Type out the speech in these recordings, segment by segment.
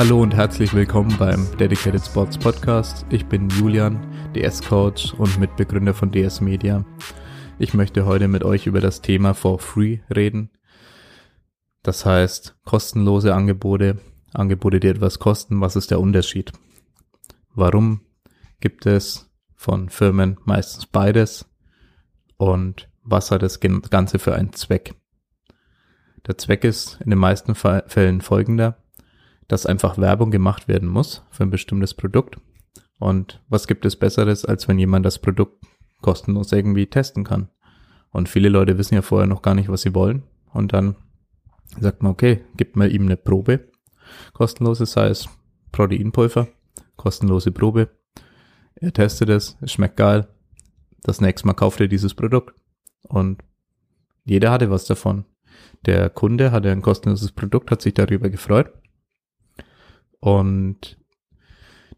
Hallo und herzlich willkommen beim Dedicated Sports Podcast. Ich bin Julian, DS-Coach und Mitbegründer von DS Media. Ich möchte heute mit euch über das Thema For Free reden. Das heißt, kostenlose Angebote, Angebote, die etwas kosten. Was ist der Unterschied? Warum gibt es von Firmen meistens beides? Und was hat das Ganze für einen Zweck? Der Zweck ist in den meisten Fällen folgender dass einfach Werbung gemacht werden muss für ein bestimmtes Produkt. Und was gibt es Besseres, als wenn jemand das Produkt kostenlos irgendwie testen kann? Und viele Leute wissen ja vorher noch gar nicht, was sie wollen. Und dann sagt man, okay, gibt man ihm eine Probe. Kostenlose, sei es Proteinpulver, kostenlose Probe. Er testet es, es schmeckt geil. Das nächste Mal kauft er dieses Produkt. Und jeder hatte was davon. Der Kunde hatte ein kostenloses Produkt, hat sich darüber gefreut. Und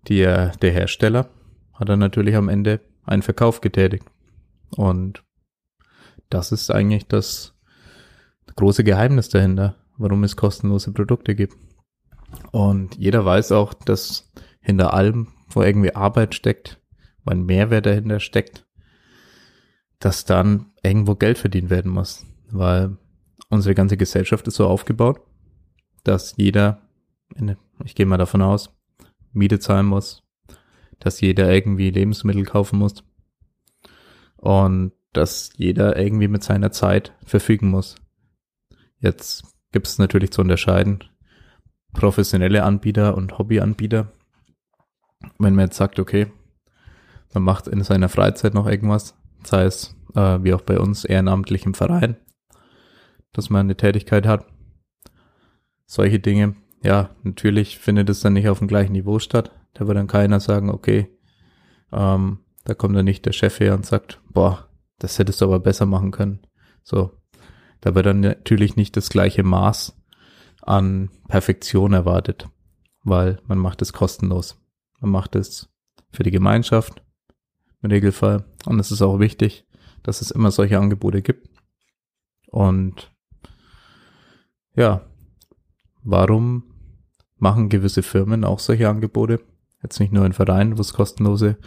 der, der Hersteller hat dann natürlich am Ende einen Verkauf getätigt. Und das ist eigentlich das große Geheimnis dahinter, warum es kostenlose Produkte gibt. Und jeder weiß auch, dass hinter allem, wo irgendwie Arbeit steckt, wo ein Mehrwert dahinter steckt, dass dann irgendwo Geld verdient werden muss. Weil unsere ganze Gesellschaft ist so aufgebaut, dass jeder ich gehe mal davon aus, Miete zahlen muss, dass jeder irgendwie Lebensmittel kaufen muss und dass jeder irgendwie mit seiner Zeit verfügen muss. Jetzt gibt es natürlich zu unterscheiden professionelle Anbieter und Hobbyanbieter. Wenn man jetzt sagt, okay, man macht in seiner Freizeit noch irgendwas, sei es äh, wie auch bei uns ehrenamtlich im Verein, dass man eine Tätigkeit hat. Solche Dinge ja, natürlich findet es dann nicht auf dem gleichen Niveau statt. Da wird dann keiner sagen, okay, ähm, da kommt dann nicht der Chef her und sagt, boah, das hättest du aber besser machen können. So, da wird dann natürlich nicht das gleiche Maß an Perfektion erwartet, weil man macht es kostenlos. Man macht es für die Gemeinschaft im Regelfall. Und es ist auch wichtig, dass es immer solche Angebote gibt. Und ja, warum machen gewisse Firmen auch solche Angebote. Jetzt nicht nur in Vereinen, wo es kostenlose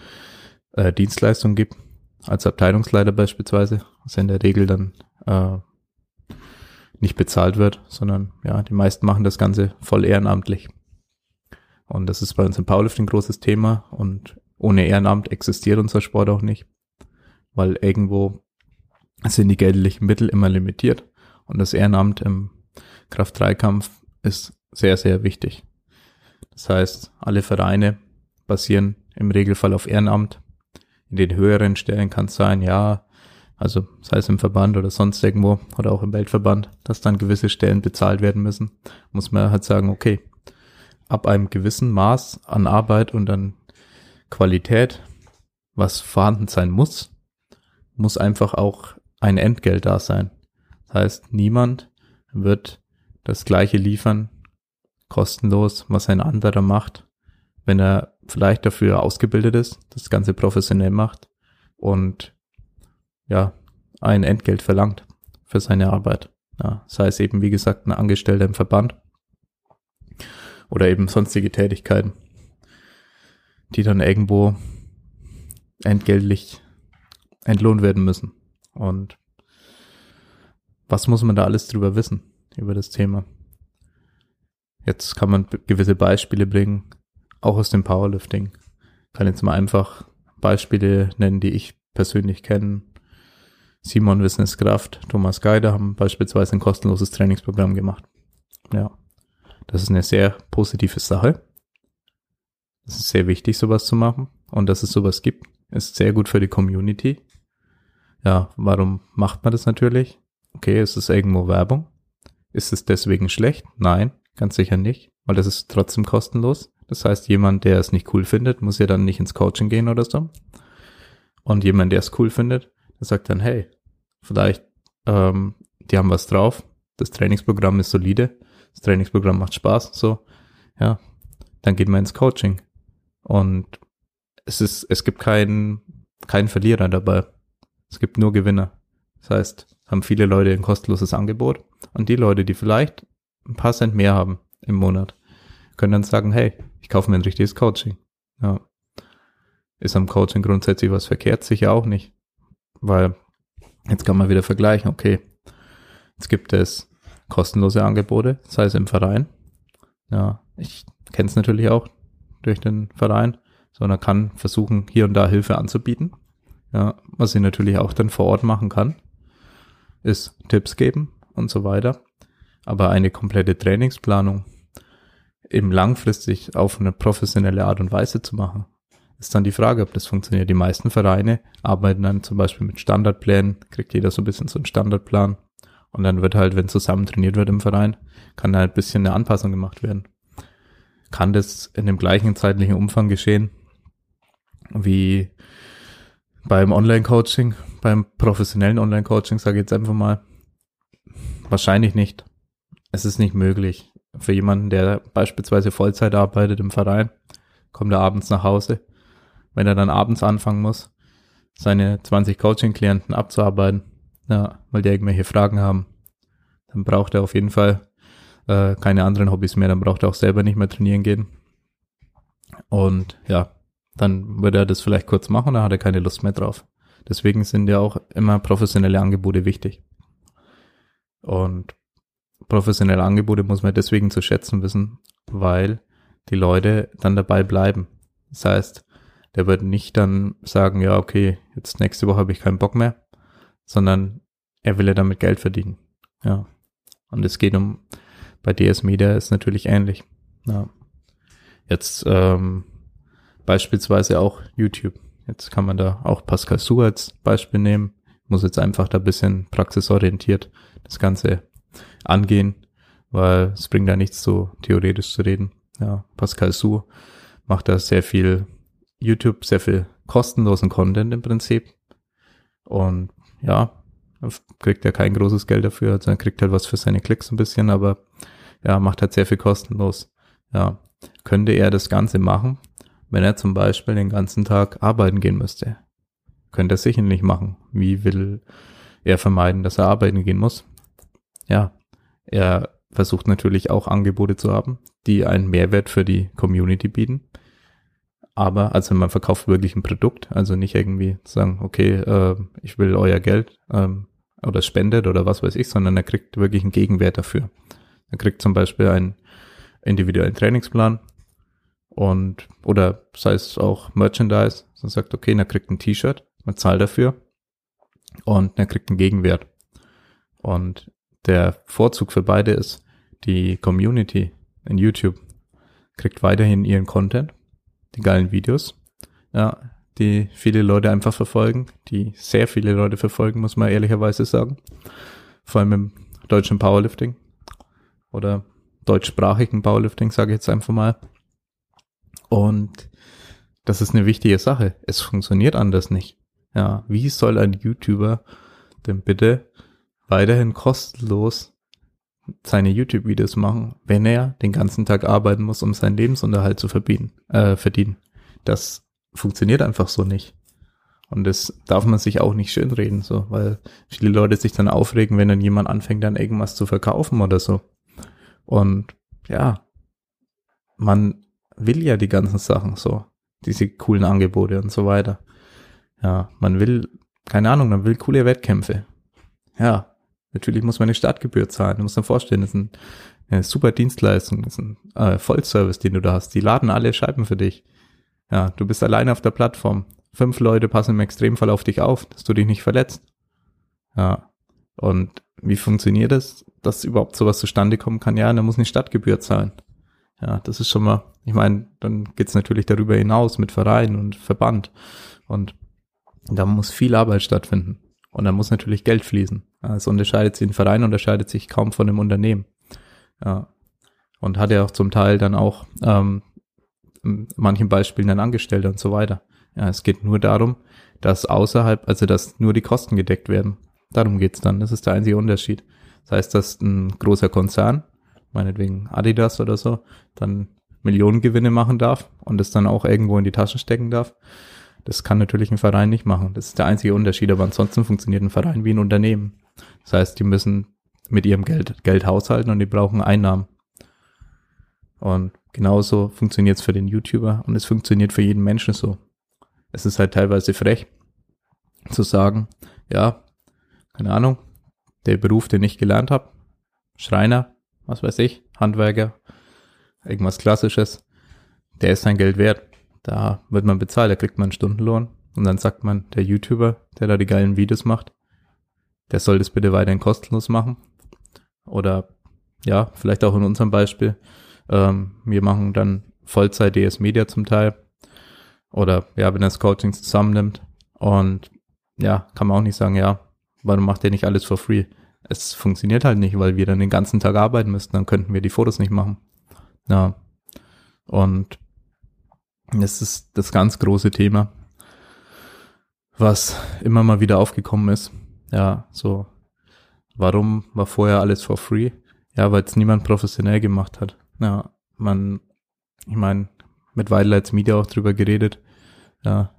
äh, Dienstleistungen gibt, als Abteilungsleiter beispielsweise, was in der Regel dann äh, nicht bezahlt wird, sondern ja, die meisten machen das Ganze voll ehrenamtlich. Und das ist bei uns im Powerlifting ein großes Thema und ohne Ehrenamt existiert unser Sport auch nicht, weil irgendwo sind die geldlichen Mittel immer limitiert und das Ehrenamt im Kraft-3-Kampf ist sehr, sehr wichtig. Das heißt, alle Vereine basieren im Regelfall auf Ehrenamt. In den höheren Stellen kann es sein, ja, also sei es im Verband oder sonst irgendwo oder auch im Weltverband, dass dann gewisse Stellen bezahlt werden müssen, muss man halt sagen, okay, ab einem gewissen Maß an Arbeit und an Qualität, was vorhanden sein muss, muss einfach auch ein Entgelt da sein. Das heißt, niemand wird das gleiche liefern kostenlos, was ein anderer macht, wenn er vielleicht dafür ausgebildet ist, das Ganze professionell macht und ja, ein Entgelt verlangt für seine Arbeit. Ja, sei es eben, wie gesagt, ein Angestellter im Verband oder eben sonstige Tätigkeiten, die dann irgendwo entgeltlich entlohnt werden müssen. Und was muss man da alles drüber wissen, über das Thema? Jetzt kann man gewisse Beispiele bringen, auch aus dem Powerlifting. Ich kann jetzt mal einfach Beispiele nennen, die ich persönlich kenne. Simon Wissenskraft, Thomas Geider haben beispielsweise ein kostenloses Trainingsprogramm gemacht. Ja, das ist eine sehr positive Sache. Es ist sehr wichtig, sowas zu machen. Und dass es sowas gibt, ist sehr gut für die Community. Ja, warum macht man das natürlich? Okay, ist es irgendwo Werbung? Ist es deswegen schlecht? Nein, Ganz sicher nicht, weil das ist trotzdem kostenlos. Das heißt, jemand, der es nicht cool findet, muss ja dann nicht ins Coaching gehen oder so. Und jemand, der es cool findet, der sagt dann, hey, vielleicht, ähm, die haben was drauf, das Trainingsprogramm ist solide, das Trainingsprogramm macht Spaß, so, ja, dann geht man ins Coaching. Und es ist, es gibt keinen, keinen Verlierer dabei. Es gibt nur Gewinner. Das heißt, haben viele Leute ein kostenloses Angebot und die Leute, die vielleicht ein paar Cent mehr haben im Monat, können dann sagen, hey, ich kaufe mir ein richtiges Coaching. Ja. Ist am Coaching grundsätzlich was verkehrt? Sicher auch nicht. Weil jetzt kann man wieder vergleichen, okay, jetzt gibt es kostenlose Angebote, sei es im Verein. Ja, ich kenne es natürlich auch durch den Verein, sondern kann versuchen, hier und da Hilfe anzubieten. Ja, was ich natürlich auch dann vor Ort machen kann, ist Tipps geben und so weiter. Aber eine komplette Trainingsplanung eben langfristig auf eine professionelle Art und Weise zu machen, ist dann die Frage, ob das funktioniert. Die meisten Vereine arbeiten dann zum Beispiel mit Standardplänen, kriegt jeder so ein bisschen so einen Standardplan. Und dann wird halt, wenn zusammen trainiert wird im Verein, kann da ein bisschen eine Anpassung gemacht werden. Kann das in dem gleichen zeitlichen Umfang geschehen wie beim Online-Coaching, beim professionellen Online-Coaching, sage ich jetzt einfach mal, wahrscheinlich nicht. Es ist nicht möglich. Für jemanden, der beispielsweise Vollzeit arbeitet im Verein, kommt er abends nach Hause. Wenn er dann abends anfangen muss, seine 20 Coaching-Klienten abzuarbeiten, ja, weil die irgendwelche Fragen haben, dann braucht er auf jeden Fall äh, keine anderen Hobbys mehr, dann braucht er auch selber nicht mehr trainieren gehen. Und ja, dann würde er das vielleicht kurz machen, dann hat er keine Lust mehr drauf. Deswegen sind ja auch immer professionelle Angebote wichtig. Und professionelle Angebote muss man deswegen zu schätzen wissen, weil die Leute dann dabei bleiben. Das heißt, der wird nicht dann sagen, ja, okay, jetzt nächste Woche habe ich keinen Bock mehr, sondern er will ja damit Geld verdienen. Ja. Und es geht um, bei DS Media ist natürlich ähnlich. Ja. Jetzt ähm, beispielsweise auch YouTube. Jetzt kann man da auch Pascal Su als Beispiel nehmen. Muss jetzt einfach da bisschen praxisorientiert das Ganze angehen, weil es bringt da nichts so theoretisch zu reden. Ja, Pascal Su macht da sehr viel YouTube, sehr viel kostenlosen Content im Prinzip. Und ja, kriegt er kein großes Geld dafür, also er kriegt halt was für seine Klicks ein bisschen, aber ja, macht halt sehr viel kostenlos. Ja, könnte er das Ganze machen, wenn er zum Beispiel den ganzen Tag arbeiten gehen müsste? Könnte er sicher nicht machen. Wie will er vermeiden, dass er arbeiten gehen muss? Ja, er versucht natürlich auch Angebote zu haben, die einen Mehrwert für die Community bieten. Aber, also man verkauft wirklich ein Produkt, also nicht irgendwie sagen, okay, äh, ich will euer Geld ähm, oder spendet oder was weiß ich, sondern er kriegt wirklich einen Gegenwert dafür. Er kriegt zum Beispiel einen individuellen Trainingsplan und oder sei es auch Merchandise, so sagt, okay, er kriegt ein T-Shirt, man zahlt dafür und er kriegt einen Gegenwert. Und der Vorzug für beide ist, die Community in YouTube kriegt weiterhin ihren Content, die geilen Videos, ja, die viele Leute einfach verfolgen, die sehr viele Leute verfolgen, muss man ehrlicherweise sagen. Vor allem im deutschen Powerlifting oder deutschsprachigen Powerlifting, sage ich jetzt einfach mal. Und das ist eine wichtige Sache. Es funktioniert anders nicht. Ja, wie soll ein YouTuber denn bitte weiterhin kostenlos seine YouTube-Videos machen, wenn er den ganzen Tag arbeiten muss, um seinen Lebensunterhalt zu verbieten, äh, verdienen. Das funktioniert einfach so nicht. Und das darf man sich auch nicht schönreden, so, weil viele Leute sich dann aufregen, wenn dann jemand anfängt, dann irgendwas zu verkaufen oder so. Und ja, man will ja die ganzen Sachen so, diese coolen Angebote und so weiter. Ja, man will, keine Ahnung, man will coole Wettkämpfe. Ja, natürlich muss man eine Startgebühr zahlen. Du musst dir vorstellen, das ist ein, eine super Dienstleistung, das ist ein äh, Vollservice, den du da hast. Die laden alle Scheiben für dich. Ja, du bist alleine auf der Plattform. Fünf Leute passen im Extremfall auf dich auf, dass du dich nicht verletzt. Ja. Und wie funktioniert das, dass überhaupt sowas zustande kommen kann? Ja, da muss eine Stadtgebühr zahlen. Ja, das ist schon mal, ich meine, dann geht's natürlich darüber hinaus mit Verein und Verband. Und da muss viel Arbeit stattfinden. Und da muss natürlich Geld fließen. Es unterscheidet sich, ein Verein unterscheidet sich kaum von einem Unternehmen. Ja. Und hat ja auch zum Teil dann auch ähm, manchen Beispielen dann Angestellte und so weiter. Ja, es geht nur darum, dass außerhalb, also dass nur die Kosten gedeckt werden. Darum geht's dann. Das ist der einzige Unterschied. Das heißt, dass ein großer Konzern, meinetwegen Adidas oder so, dann Millionengewinne machen darf und es dann auch irgendwo in die Taschen stecken darf. Das kann natürlich ein Verein nicht machen. Das ist der einzige Unterschied, aber ansonsten funktioniert ein Verein wie ein Unternehmen. Das heißt, die müssen mit ihrem Geld, Geld haushalten und die brauchen Einnahmen. Und genauso funktioniert es für den YouTuber und es funktioniert für jeden Menschen so. Es ist halt teilweise frech zu sagen, ja, keine Ahnung, der Beruf, den ich gelernt habe, Schreiner, was weiß ich, Handwerker, irgendwas Klassisches, der ist sein Geld wert. Da wird man bezahlt, da kriegt man einen Stundenlohn und dann sagt man, der YouTuber, der da die geilen Videos macht, der soll das bitte weiterhin kostenlos machen. Oder ja, vielleicht auch in unserem Beispiel, ähm, wir machen dann Vollzeit DS Media zum Teil. Oder ja, wenn er das Coaching zusammennimmt. Und ja, kann man auch nicht sagen, ja, warum macht er nicht alles for free? Es funktioniert halt nicht, weil wir dann den ganzen Tag arbeiten müssten, dann könnten wir die Fotos nicht machen. Ja. Und das ist das ganz große Thema, was immer mal wieder aufgekommen ist. Ja, so, warum war vorher alles for free? Ja, weil es niemand professionell gemacht hat. Ja, man, ich meine, mit Wildlights Media auch drüber geredet. Ja,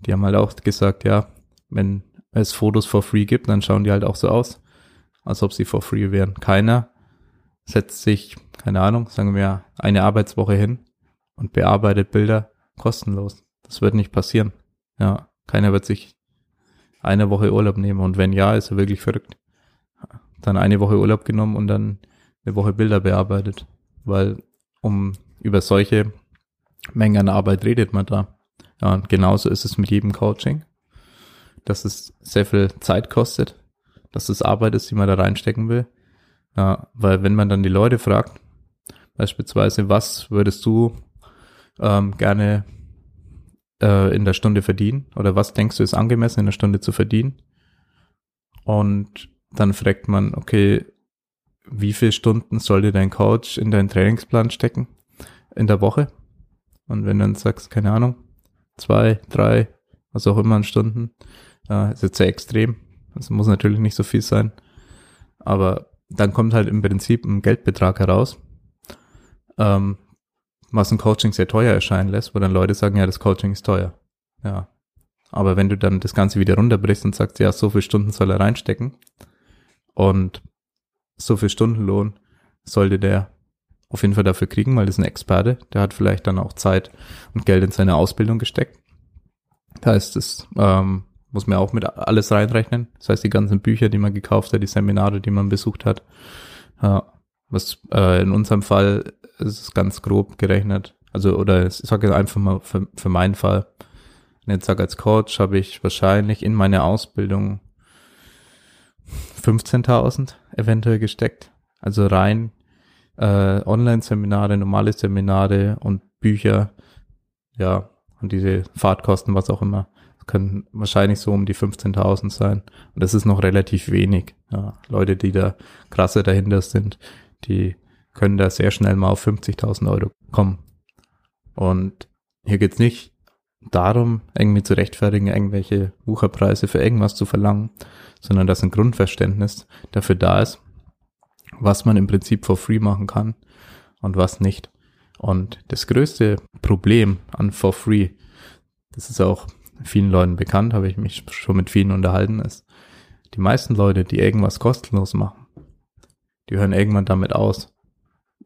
die haben halt auch gesagt, ja, wenn es Fotos for free gibt, dann schauen die halt auch so aus, als ob sie for free wären. Keiner setzt sich, keine Ahnung, sagen wir eine Arbeitswoche hin und bearbeitet Bilder kostenlos. Das wird nicht passieren. Ja, keiner wird sich eine Woche Urlaub nehmen und wenn ja, ist er wirklich verrückt. Dann eine Woche Urlaub genommen und dann eine Woche Bilder bearbeitet, weil um über solche Mengen an Arbeit redet man da. Ja, und genauso ist es mit jedem Coaching, dass es sehr viel Zeit kostet, dass es Arbeit ist, die man da reinstecken will. Ja, weil wenn man dann die Leute fragt, beispielsweise, was würdest du ähm, gerne äh, in der Stunde verdienen oder was denkst du ist angemessen in der Stunde zu verdienen? Und dann fragt man, okay, wie viele Stunden sollte dein Coach in deinen Trainingsplan stecken in der Woche? Und wenn du dann sagst, keine Ahnung, zwei, drei, was auch immer an Stunden, äh, ist jetzt sehr extrem. Das muss natürlich nicht so viel sein. Aber dann kommt halt im Prinzip ein Geldbetrag heraus, ähm, was ein Coaching sehr teuer erscheinen lässt, wo dann Leute sagen, ja, das Coaching ist teuer. Ja. Aber wenn du dann das Ganze wieder runterbrichst und sagst, ja, so viele Stunden soll er reinstecken und so viel Stundenlohn sollte der auf jeden Fall dafür kriegen, weil das ist ein Experte, der hat vielleicht dann auch Zeit und Geld in seine Ausbildung gesteckt. Das heißt, das ähm, muss man auch mit alles reinrechnen. Das heißt, die ganzen Bücher, die man gekauft hat, die Seminare, die man besucht hat. Äh, was äh, in unserem Fall ist es ganz grob gerechnet. Also, oder ich sage jetzt einfach mal für, für meinen Fall. Wenn ich sage, als Coach habe ich wahrscheinlich in meine Ausbildung 15.000 eventuell gesteckt. Also rein äh, Online-Seminare, normale Seminare und Bücher, ja, und diese Fahrtkosten, was auch immer, können wahrscheinlich so um die 15.000 sein. Und das ist noch relativ wenig. Ja, Leute, die da krasser dahinter sind, die können da sehr schnell mal auf 50.000 Euro kommen. Und hier geht's nicht darum, irgendwie zu rechtfertigen, irgendwelche Wucherpreise für irgendwas zu verlangen, sondern dass ein Grundverständnis dafür da ist, was man im Prinzip for free machen kann und was nicht. Und das größte Problem an for free, das ist auch vielen Leuten bekannt, habe ich mich schon mit vielen unterhalten, ist, die meisten Leute, die irgendwas kostenlos machen, die hören irgendwann damit aus.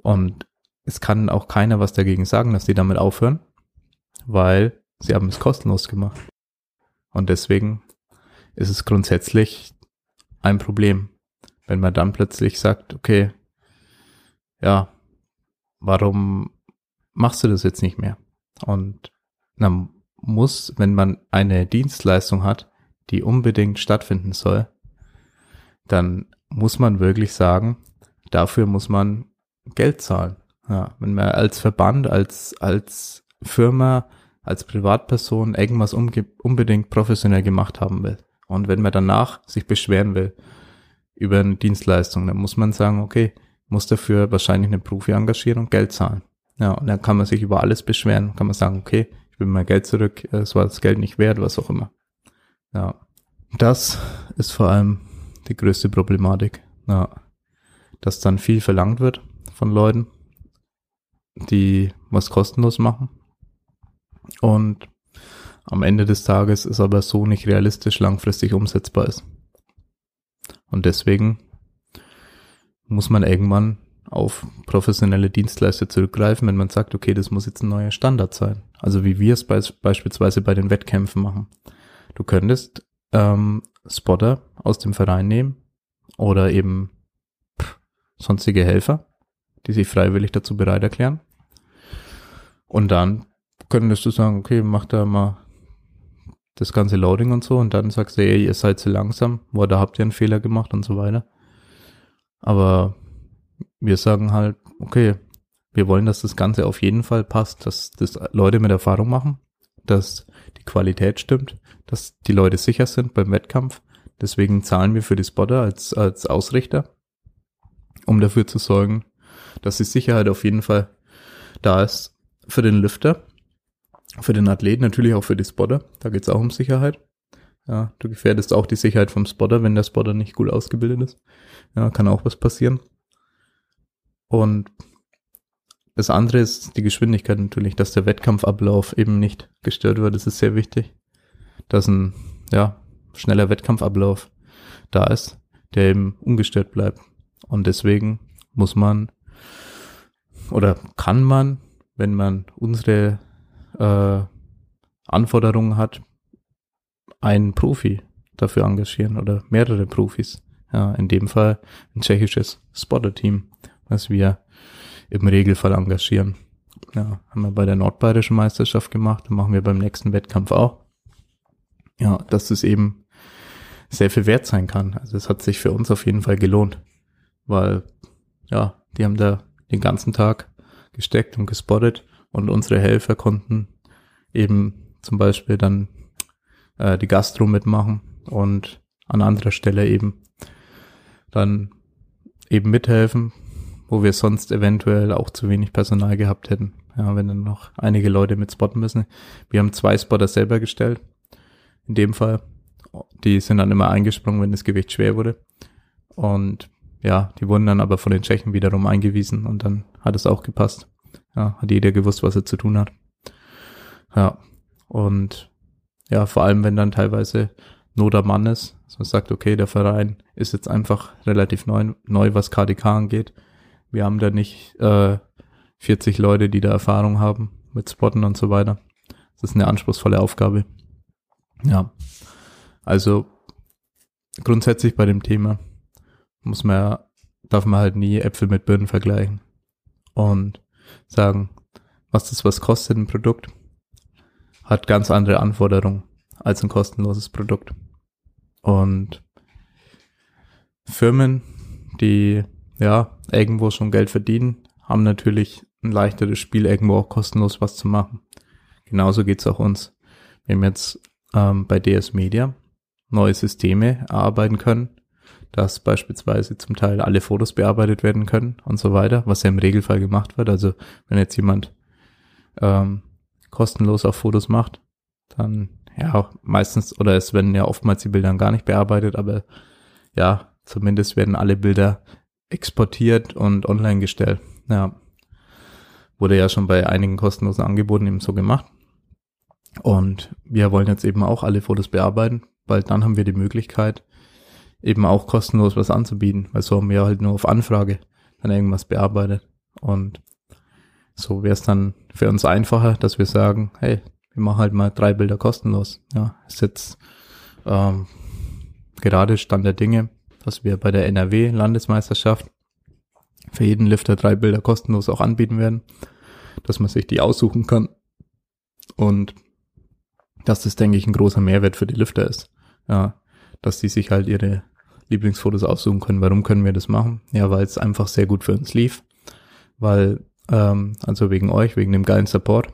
Und es kann auch keiner was dagegen sagen, dass die damit aufhören, weil sie haben es kostenlos gemacht. Und deswegen ist es grundsätzlich ein Problem, wenn man dann plötzlich sagt, okay, ja, warum machst du das jetzt nicht mehr? Und dann muss, wenn man eine Dienstleistung hat, die unbedingt stattfinden soll, dann muss man wirklich sagen, dafür muss man Geld zahlen. Ja, wenn man als Verband, als, als Firma, als Privatperson irgendwas unbedingt professionell gemacht haben will. Und wenn man danach sich beschweren will über eine Dienstleistung, dann muss man sagen, okay, muss dafür wahrscheinlich eine Profi engagieren und Geld zahlen. Ja, und dann kann man sich über alles beschweren, kann man sagen, okay, will mein Geld zurück, es war das Geld nicht wert, was auch immer. Ja, das ist vor allem die größte Problematik. Ja, dass dann viel verlangt wird von Leuten, die was kostenlos machen. Und am Ende des Tages ist aber so nicht realistisch langfristig umsetzbar ist. Und deswegen muss man irgendwann auf professionelle Dienstleister zurückgreifen, wenn man sagt, okay, das muss jetzt ein neuer Standard sein. Also wie wir es be beispielsweise bei den Wettkämpfen machen. Du könntest ähm, Spotter aus dem Verein nehmen oder eben pff, sonstige Helfer, die sich freiwillig dazu bereit erklären. Und dann könntest du sagen, okay, mach da mal das ganze Loading und so und dann sagst du, ey, ihr seid zu langsam, wo da habt ihr einen Fehler gemacht und so weiter. Aber wir sagen halt, okay, wir wollen, dass das Ganze auf jeden Fall passt, dass das Leute mit Erfahrung machen, dass die Qualität stimmt, dass die Leute sicher sind beim Wettkampf. Deswegen zahlen wir für die Spotter als, als Ausrichter, um dafür zu sorgen, dass die Sicherheit auf jeden Fall da ist für den Lifter, für den Athleten, natürlich auch für die Spotter. Da geht es auch um Sicherheit. Ja, du gefährdest auch die Sicherheit vom Spotter, wenn der Spotter nicht gut ausgebildet ist. Ja, kann auch was passieren. Und das andere ist die Geschwindigkeit natürlich, dass der Wettkampfablauf eben nicht gestört wird. Das ist sehr wichtig, dass ein ja, schneller Wettkampfablauf da ist, der eben ungestört bleibt. Und deswegen muss man oder kann man, wenn man unsere äh, Anforderungen hat, einen Profi dafür engagieren oder mehrere Profis. Ja, in dem Fall ein tschechisches Spotter-Team, was wir im Regelfall engagieren. Ja, haben wir bei der nordbayerischen Meisterschaft gemacht, machen wir beim nächsten Wettkampf auch. Ja, dass es eben sehr viel wert sein kann. Also es hat sich für uns auf jeden Fall gelohnt, weil ja, die haben da den ganzen Tag gesteckt und gespottet und unsere Helfer konnten eben zum Beispiel dann äh, die Gastro mitmachen und an anderer Stelle eben dann eben mithelfen, wo wir sonst eventuell auch zu wenig Personal gehabt hätten. Ja, wenn dann noch einige Leute mit spotten müssen. Wir haben zwei Spotter selber gestellt. In dem Fall. Die sind dann immer eingesprungen, wenn das Gewicht schwer wurde. Und ja, die wurden dann aber von den Tschechen wiederum eingewiesen und dann hat es auch gepasst. Ja, hat jeder gewusst, was er zu tun hat. Ja, und ja, vor allem, wenn dann teilweise Not am Mann ist, dass man sagt, okay, der Verein ist jetzt einfach relativ neu, neu was KDK angeht wir haben da nicht äh, 40 Leute, die da Erfahrung haben mit Spotten und so weiter. Das ist eine anspruchsvolle Aufgabe. Ja. Also grundsätzlich bei dem Thema muss man darf man halt nie Äpfel mit Birnen vergleichen und sagen, was das was kostet ein Produkt, hat ganz andere Anforderungen als ein kostenloses Produkt. Und Firmen, die ja, irgendwo schon Geld verdienen, haben natürlich ein leichteres Spiel, irgendwo auch kostenlos was zu machen. Genauso geht's auch uns. Wir haben jetzt ähm, bei DS Media neue Systeme erarbeiten können, dass beispielsweise zum Teil alle Fotos bearbeitet werden können und so weiter, was ja im Regelfall gemacht wird. Also wenn jetzt jemand ähm, kostenlos auf Fotos macht, dann ja meistens oder es werden ja oftmals die Bilder gar nicht bearbeitet, aber ja, zumindest werden alle Bilder exportiert und online gestellt. Ja. Wurde ja schon bei einigen kostenlosen Angeboten eben so gemacht. Und wir wollen jetzt eben auch alle Fotos bearbeiten, weil dann haben wir die Möglichkeit, eben auch kostenlos was anzubieten, weil so haben wir halt nur auf Anfrage dann irgendwas bearbeitet. Und so wäre es dann für uns einfacher, dass wir sagen, hey, wir machen halt mal drei Bilder kostenlos. Ja, ist jetzt ähm, gerade Stand der Dinge dass wir bei der NRW-Landesmeisterschaft für jeden Lifter drei Bilder kostenlos auch anbieten werden, dass man sich die aussuchen kann und dass das, denke ich, ein großer Mehrwert für die Lifter ist. Ja, dass die sich halt ihre Lieblingsfotos aussuchen können. Warum können wir das machen? Ja, weil es einfach sehr gut für uns lief, weil, ähm, also wegen euch, wegen dem geilen Support,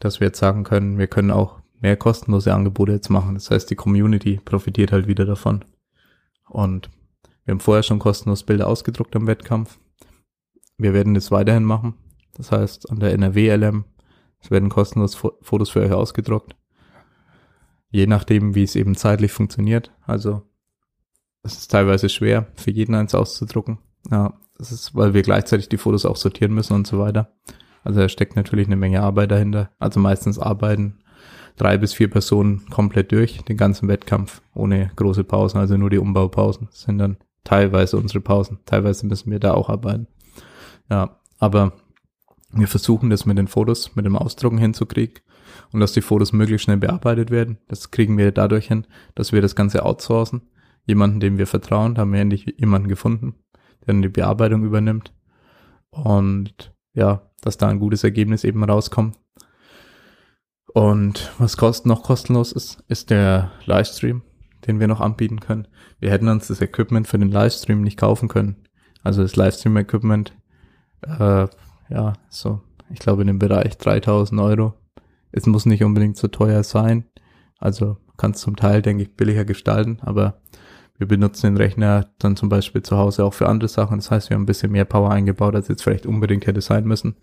dass wir jetzt sagen können, wir können auch mehr kostenlose Angebote jetzt machen. Das heißt, die Community profitiert halt wieder davon. Und wir haben vorher schon kostenlos Bilder ausgedruckt am Wettkampf. Wir werden das weiterhin machen. Das heißt, an der NRW-LM, es werden kostenlos Fotos für euch ausgedruckt. Je nachdem, wie es eben zeitlich funktioniert. Also, es ist teilweise schwer, für jeden eins auszudrucken. Ja, das ist, weil wir gleichzeitig die Fotos auch sortieren müssen und so weiter. Also, da steckt natürlich eine Menge Arbeit dahinter. Also meistens arbeiten drei bis vier Personen komplett durch, den ganzen Wettkampf, ohne große Pausen, also nur die Umbaupausen sind dann teilweise unsere Pausen. Teilweise müssen wir da auch arbeiten. Ja, aber wir versuchen das mit den Fotos, mit dem Ausdrucken hinzukriegen und dass die Fotos möglichst schnell bearbeitet werden. Das kriegen wir dadurch hin, dass wir das Ganze outsourcen. Jemanden, dem wir vertrauen, haben wir endlich jemanden gefunden, der dann die Bearbeitung übernimmt. Und ja, dass da ein gutes Ergebnis eben rauskommt. Und was kost noch kostenlos ist, ist der Livestream, den wir noch anbieten können. Wir hätten uns das Equipment für den Livestream nicht kaufen können. Also das Livestream-Equipment, äh, ja, so, ich glaube in dem Bereich 3000 Euro. Es muss nicht unbedingt so teuer sein. Also kann es zum Teil, denke ich, billiger gestalten, aber wir benutzen den Rechner dann zum Beispiel zu Hause auch für andere Sachen. Das heißt, wir haben ein bisschen mehr Power eingebaut, als jetzt vielleicht unbedingt hätte sein müssen.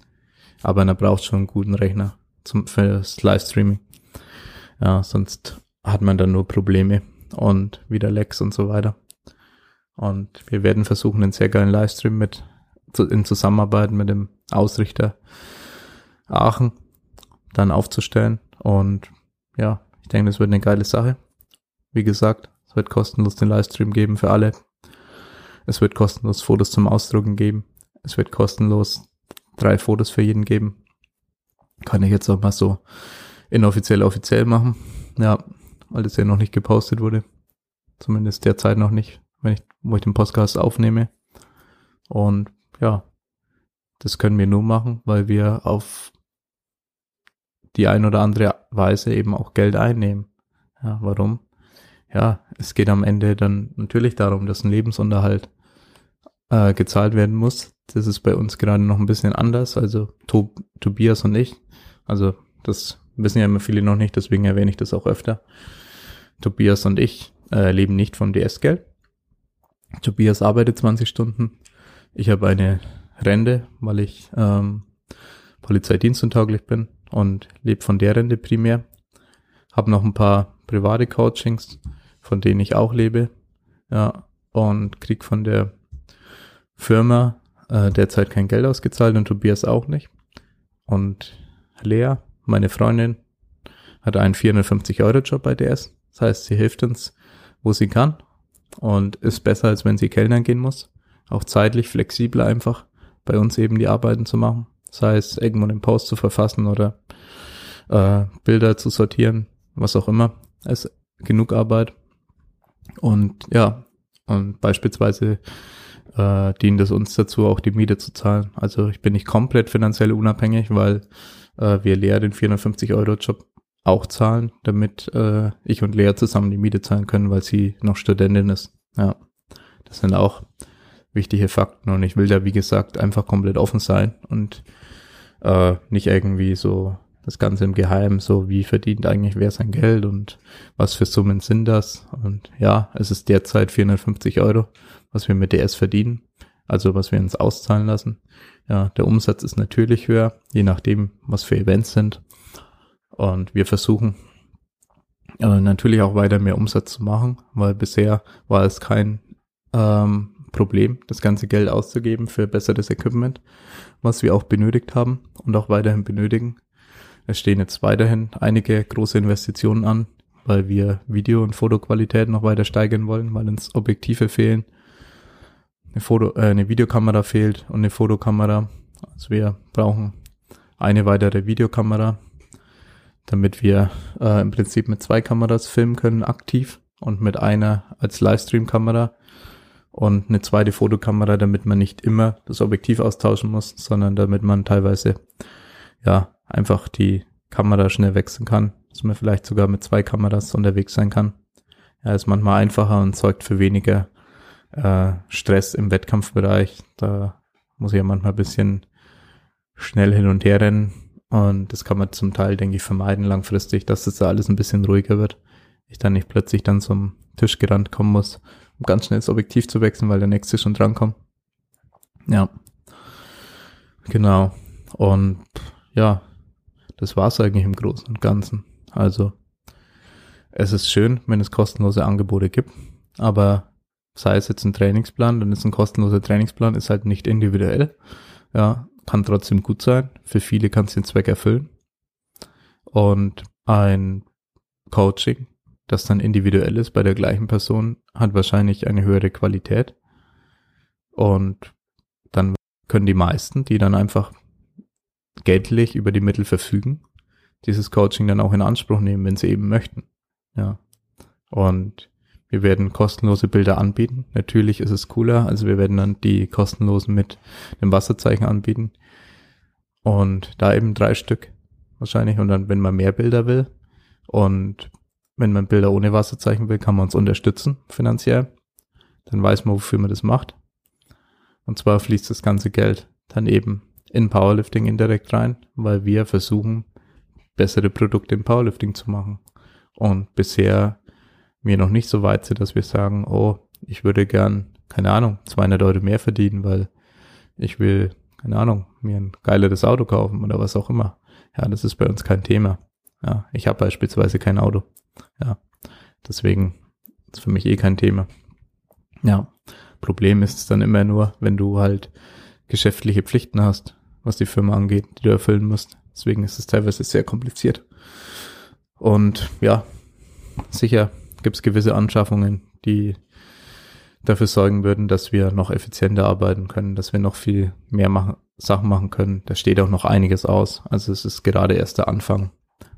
Aber er braucht schon einen guten Rechner zum, fürs Livestreaming. Ja, sonst hat man dann nur Probleme und wieder Lags und so weiter. Und wir werden versuchen, einen sehr geilen Livestream mit, in Zusammenarbeit mit dem Ausrichter Aachen dann aufzustellen. Und ja, ich denke, das wird eine geile Sache. Wie gesagt, es wird kostenlos den Livestream geben für alle. Es wird kostenlos Fotos zum Ausdrucken geben. Es wird kostenlos drei Fotos für jeden geben. Kann ich jetzt auch mal so inoffiziell offiziell machen. Ja, weil das ja noch nicht gepostet wurde. Zumindest derzeit noch nicht, wenn ich, wo ich den Podcast aufnehme. Und ja, das können wir nur machen, weil wir auf die ein oder andere Weise eben auch Geld einnehmen. Ja, warum? Ja, es geht am Ende dann natürlich darum, dass ein Lebensunterhalt äh, gezahlt werden muss. Das ist bei uns gerade noch ein bisschen anders. Also Tob Tobias und ich, also das wissen ja immer viele noch nicht, deswegen erwähne ich das auch öfter. Tobias und ich äh, leben nicht vom DS-Geld. Tobias arbeitet 20 Stunden. Ich habe eine Rente, weil ich ähm, Polizeidienstuntauglich bin und lebe von der Rente primär. Habe noch ein paar private Coachings, von denen ich auch lebe. Ja, und krieg von der Firma äh, derzeit kein Geld ausgezahlt und Tobias auch nicht. Und Lea, meine Freundin, hat einen 450-Euro-Job bei DS. Das heißt, sie hilft uns, wo sie kann und ist besser, als wenn sie Kellnern gehen muss. Auch zeitlich flexibler einfach bei uns eben die Arbeiten zu machen. Das heißt, irgendwo einen Post zu verfassen oder äh, Bilder zu sortieren, was auch immer. Es ist genug Arbeit. Und ja, und beispielsweise äh, dient es uns dazu, auch die Miete zu zahlen. Also ich bin nicht komplett finanziell unabhängig, weil äh, wir leer den 450 Euro Job auch zahlen, damit äh, ich und Lea zusammen die Miete zahlen können, weil sie noch Studentin ist. Ja, das sind auch wichtige Fakten und ich will da, wie gesagt, einfach komplett offen sein und äh, nicht irgendwie so das Ganze im Geheimen, so wie verdient eigentlich wer sein Geld und was für Summen sind das. Und ja, es ist derzeit 450 Euro, was wir mit DS verdienen, also was wir uns auszahlen lassen. Ja, der Umsatz ist natürlich höher, je nachdem, was für Events sind. Und wir versuchen äh, natürlich auch weiter mehr Umsatz zu machen, weil bisher war es kein ähm, Problem, das ganze Geld auszugeben für besseres Equipment, was wir auch benötigt haben und auch weiterhin benötigen. Es stehen jetzt weiterhin einige große Investitionen an, weil wir Video- und Fotoqualität noch weiter steigern wollen, weil uns Objektive fehlen, eine, Foto, äh, eine Videokamera fehlt und eine Fotokamera. Also wir brauchen eine weitere Videokamera, damit wir äh, im Prinzip mit zwei Kameras filmen können, aktiv und mit einer als Livestream-Kamera und eine zweite Fotokamera, damit man nicht immer das Objektiv austauschen muss, sondern damit man teilweise ja einfach die Kamera schnell wechseln kann, dass man vielleicht sogar mit zwei Kameras unterwegs sein kann. Ja, ist manchmal einfacher und sorgt für weniger äh, Stress im Wettkampfbereich. Da muss ich ja manchmal ein bisschen schnell hin und her rennen und das kann man zum Teil, denke ich, vermeiden langfristig, dass das da alles ein bisschen ruhiger wird. Ich dann nicht plötzlich dann zum Tisch gerannt kommen muss, um ganz schnell das Objektiv zu wechseln, weil der nächste schon drankommt. Ja. Genau. Und ja, das war's eigentlich im Großen und Ganzen. Also, es ist schön, wenn es kostenlose Angebote gibt, aber sei es jetzt ein Trainingsplan, dann ist ein kostenloser Trainingsplan, ist halt nicht individuell. Ja, kann trotzdem gut sein. Für viele kann es den Zweck erfüllen. Und ein Coaching, das dann individuell ist bei der gleichen Person, hat wahrscheinlich eine höhere Qualität. Und dann können die meisten, die dann einfach geldlich über die Mittel verfügen, dieses Coaching dann auch in Anspruch nehmen, wenn sie eben möchten. Ja. Und wir werden kostenlose Bilder anbieten. Natürlich ist es cooler. Also wir werden dann die kostenlosen mit dem Wasserzeichen anbieten. Und da eben drei Stück wahrscheinlich. Und dann, wenn man mehr Bilder will und wenn man Bilder ohne Wasserzeichen will, kann man uns unterstützen finanziell. Dann weiß man, wofür man das macht. Und zwar fließt das ganze Geld dann eben in Powerlifting indirekt rein, weil wir versuchen, bessere Produkte im Powerlifting zu machen. Und bisher wir noch nicht so weit sind, dass wir sagen, oh, ich würde gern, keine Ahnung, 200 Euro mehr verdienen, weil ich will, keine Ahnung, mir ein geileres Auto kaufen oder was auch immer. Ja, das ist bei uns kein Thema. Ja, ich habe beispielsweise kein Auto. Ja, deswegen ist für mich eh kein Thema. Ja, Problem ist es dann immer nur, wenn du halt geschäftliche Pflichten hast, was die Firma angeht, die du erfüllen musst. Deswegen ist es teilweise sehr kompliziert. Und ja, sicher gibt es gewisse Anschaffungen, die dafür sorgen würden, dass wir noch effizienter arbeiten können, dass wir noch viel mehr machen, Sachen machen können. Da steht auch noch einiges aus. Also es ist gerade erst der Anfang,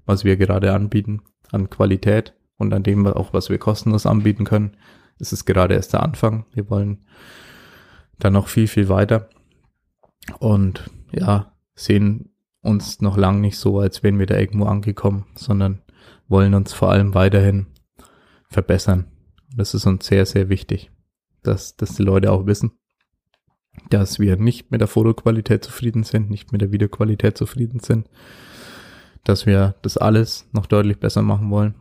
was wir gerade anbieten an Qualität und an dem auch, was wir kostenlos anbieten können. Es ist gerade erst der Anfang. Wir wollen dann noch viel, viel weiter und ja, sehen uns noch lang nicht so, als wären wir da irgendwo angekommen, sondern wollen uns vor allem weiterhin verbessern. Das ist uns sehr, sehr wichtig, dass, dass die Leute auch wissen, dass wir nicht mit der Fotoqualität zufrieden sind, nicht mit der Videoqualität zufrieden sind, dass wir das alles noch deutlich besser machen wollen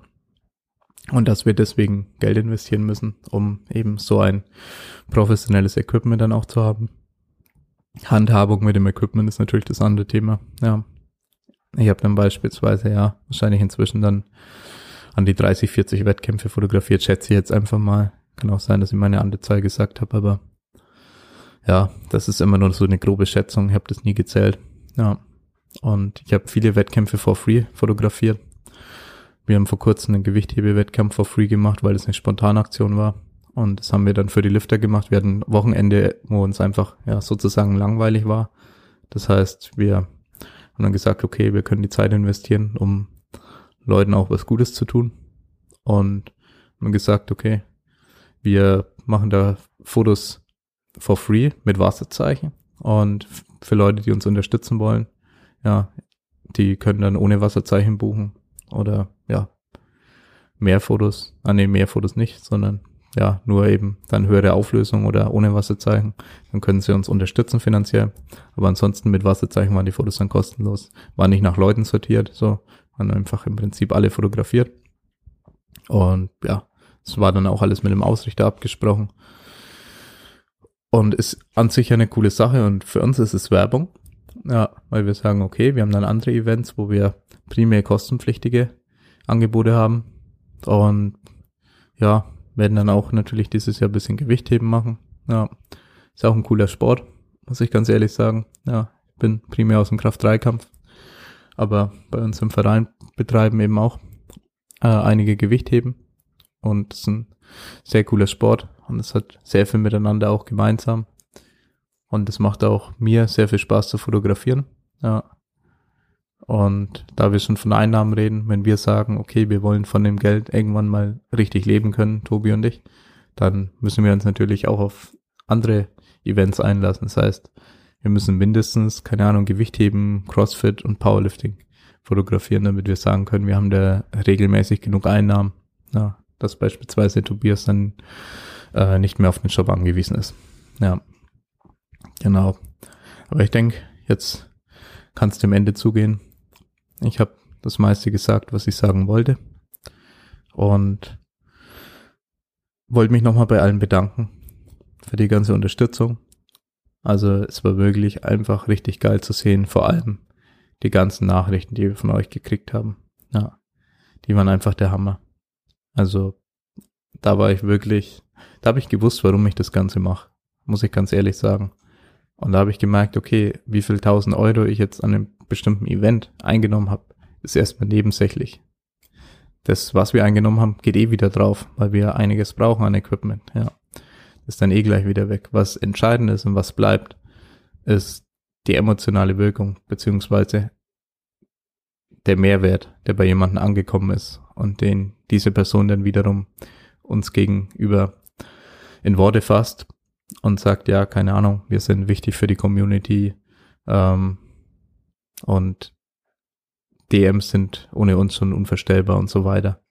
und dass wir deswegen Geld investieren müssen, um eben so ein professionelles Equipment dann auch zu haben. Handhabung mit dem Equipment ist natürlich das andere Thema. Ja, ich habe dann beispielsweise ja wahrscheinlich inzwischen dann an die 30, 40 Wettkämpfe fotografiert, schätze ich jetzt einfach mal. Kann auch sein, dass ich meine andere Zahl gesagt habe, aber ja, das ist immer nur so eine grobe Schätzung. Ich habe das nie gezählt. Ja. Und ich habe viele Wettkämpfe for free fotografiert. Wir haben vor kurzem einen Gewichthebewettkampf for free gemacht, weil es eine Spontanaktion war. Und das haben wir dann für die Lifter gemacht. Wir hatten Wochenende, wo uns einfach ja sozusagen langweilig war. Das heißt, wir haben dann gesagt, okay, wir können die Zeit investieren, um Leuten auch was Gutes zu tun. Und haben gesagt, okay, wir machen da Fotos for free mit Wasserzeichen. Und für Leute, die uns unterstützen wollen, ja, die können dann ohne Wasserzeichen buchen. Oder ja, mehr Fotos, ah nee, mehr Fotos nicht, sondern ja, nur eben dann höhere Auflösung oder ohne Wasserzeichen. Dann können sie uns unterstützen finanziell. Aber ansonsten mit Wasserzeichen waren die Fotos dann kostenlos. War nicht nach Leuten sortiert, so, waren einfach im Prinzip alle fotografiert. Und ja, es war dann auch alles mit dem Ausrichter abgesprochen. Und ist an sich eine coole Sache und für uns ist es Werbung. Ja, weil wir sagen, okay, wir haben dann andere Events, wo wir primär kostenpflichtige Angebote haben. Und ja, werden dann auch natürlich dieses Jahr ein bisschen Gewichtheben machen. Ja, ist auch ein cooler Sport, muss ich ganz ehrlich sagen. Ja, ich bin primär aus dem Kraft-3-Kampf aber bei uns im Verein betreiben eben auch äh, einige Gewichtheben und es ist ein sehr cooler Sport und es hat sehr viel miteinander auch gemeinsam und es macht auch mir sehr viel Spaß zu fotografieren. Ja. Und da wir schon von Einnahmen reden, wenn wir sagen, okay, wir wollen von dem Geld irgendwann mal richtig leben können, Tobi und ich, dann müssen wir uns natürlich auch auf andere Events einlassen. Das heißt, wir müssen mindestens, keine Ahnung, Gewicht heben, Crossfit und Powerlifting fotografieren, damit wir sagen können, wir haben da regelmäßig genug Einnahmen, ja, dass beispielsweise Tobias dann äh, nicht mehr auf den Job angewiesen ist. Ja, genau. Aber ich denke, jetzt kann es dem Ende zugehen. Ich habe das meiste gesagt, was ich sagen wollte. Und wollte mich nochmal bei allen bedanken für die ganze Unterstützung. Also es war wirklich einfach richtig geil zu sehen, vor allem die ganzen Nachrichten, die wir von euch gekriegt haben. Ja, die waren einfach der Hammer. Also da war ich wirklich, da habe ich gewusst, warum ich das Ganze mache, muss ich ganz ehrlich sagen. Und da habe ich gemerkt, okay, wie viel tausend Euro ich jetzt an einem bestimmten Event eingenommen habe, ist erstmal nebensächlich. das, was wir eingenommen haben, geht eh wieder drauf, weil wir einiges brauchen an Equipment, ja. Ist dann eh gleich wieder weg. Was entscheidend ist und was bleibt, ist die emotionale Wirkung, beziehungsweise der Mehrwert, der bei jemandem angekommen ist und den diese Person dann wiederum uns gegenüber in Worte fasst und sagt, ja, keine Ahnung, wir sind wichtig für die Community ähm, und DMs sind ohne uns schon unvorstellbar und so weiter.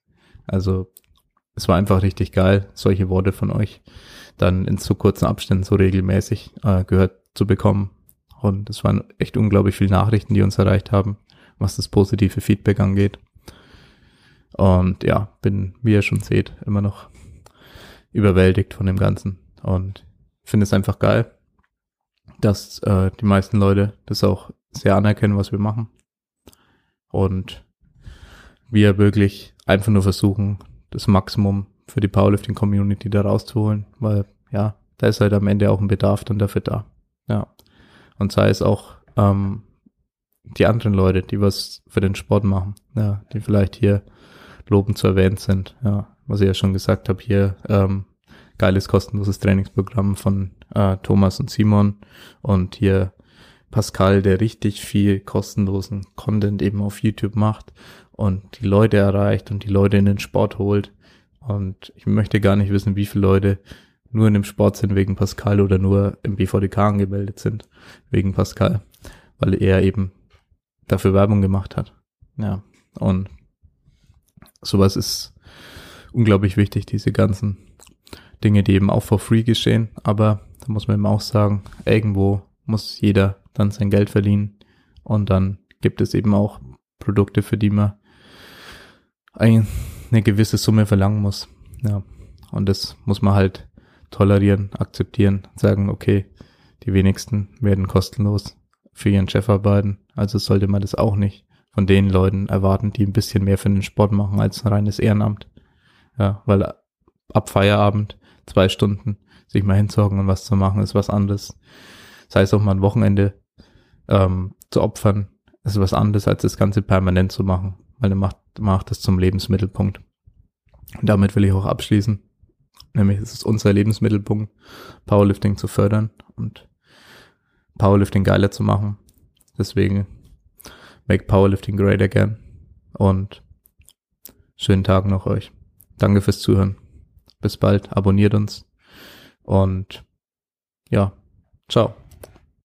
Also es war einfach richtig geil, solche Worte von euch dann in so kurzen Abständen so regelmäßig äh, gehört zu bekommen. Und es waren echt unglaublich viele Nachrichten, die uns erreicht haben, was das positive Feedback angeht. Und ja, bin, wie ihr schon seht, immer noch überwältigt von dem Ganzen. Und finde es einfach geil, dass äh, die meisten Leute das auch sehr anerkennen, was wir machen. Und wir wirklich einfach nur versuchen, das Maximum für die Powerlifting-Community da rauszuholen, weil ja, da ist halt am Ende auch ein Bedarf dann dafür da. Ja. Und sei es auch ähm, die anderen Leute, die was für den Sport machen, ja, die vielleicht hier lobend zu erwähnen sind, ja, was ich ja schon gesagt habe, hier ähm, geiles kostenloses Trainingsprogramm von äh, Thomas und Simon und hier Pascal, der richtig viel kostenlosen Content eben auf YouTube macht und die Leute erreicht und die Leute in den Sport holt. Und ich möchte gar nicht wissen, wie viele Leute nur in dem Sport sind wegen Pascal oder nur im BVDK angemeldet sind wegen Pascal, weil er eben dafür Werbung gemacht hat. Ja, und sowas ist unglaublich wichtig, diese ganzen Dinge, die eben auch for free geschehen. Aber da muss man eben auch sagen, irgendwo muss jeder dann sein Geld verdienen. Und dann gibt es eben auch Produkte, für die man eine gewisse Summe verlangen muss. Ja. Und das muss man halt tolerieren, akzeptieren, sagen, okay, die wenigsten werden kostenlos für ihren Chef arbeiten. Also sollte man das auch nicht von den Leuten erwarten, die ein bisschen mehr für den Sport machen als ein reines Ehrenamt. Ja, weil ab Feierabend zwei Stunden sich mal hinzocken und was zu machen, ist was anderes. Sei es auch mal ein Wochenende ähm, zu opfern, ist was anderes, als das Ganze permanent zu machen, weil er macht, macht das zum Lebensmittelpunkt. Und damit will ich auch abschließen. Nämlich ist es unser Lebensmittelpunkt, Powerlifting zu fördern und Powerlifting geiler zu machen. Deswegen make Powerlifting great again. Und schönen Tag noch euch. Danke fürs Zuhören. Bis bald. Abonniert uns. Und ja, ciao.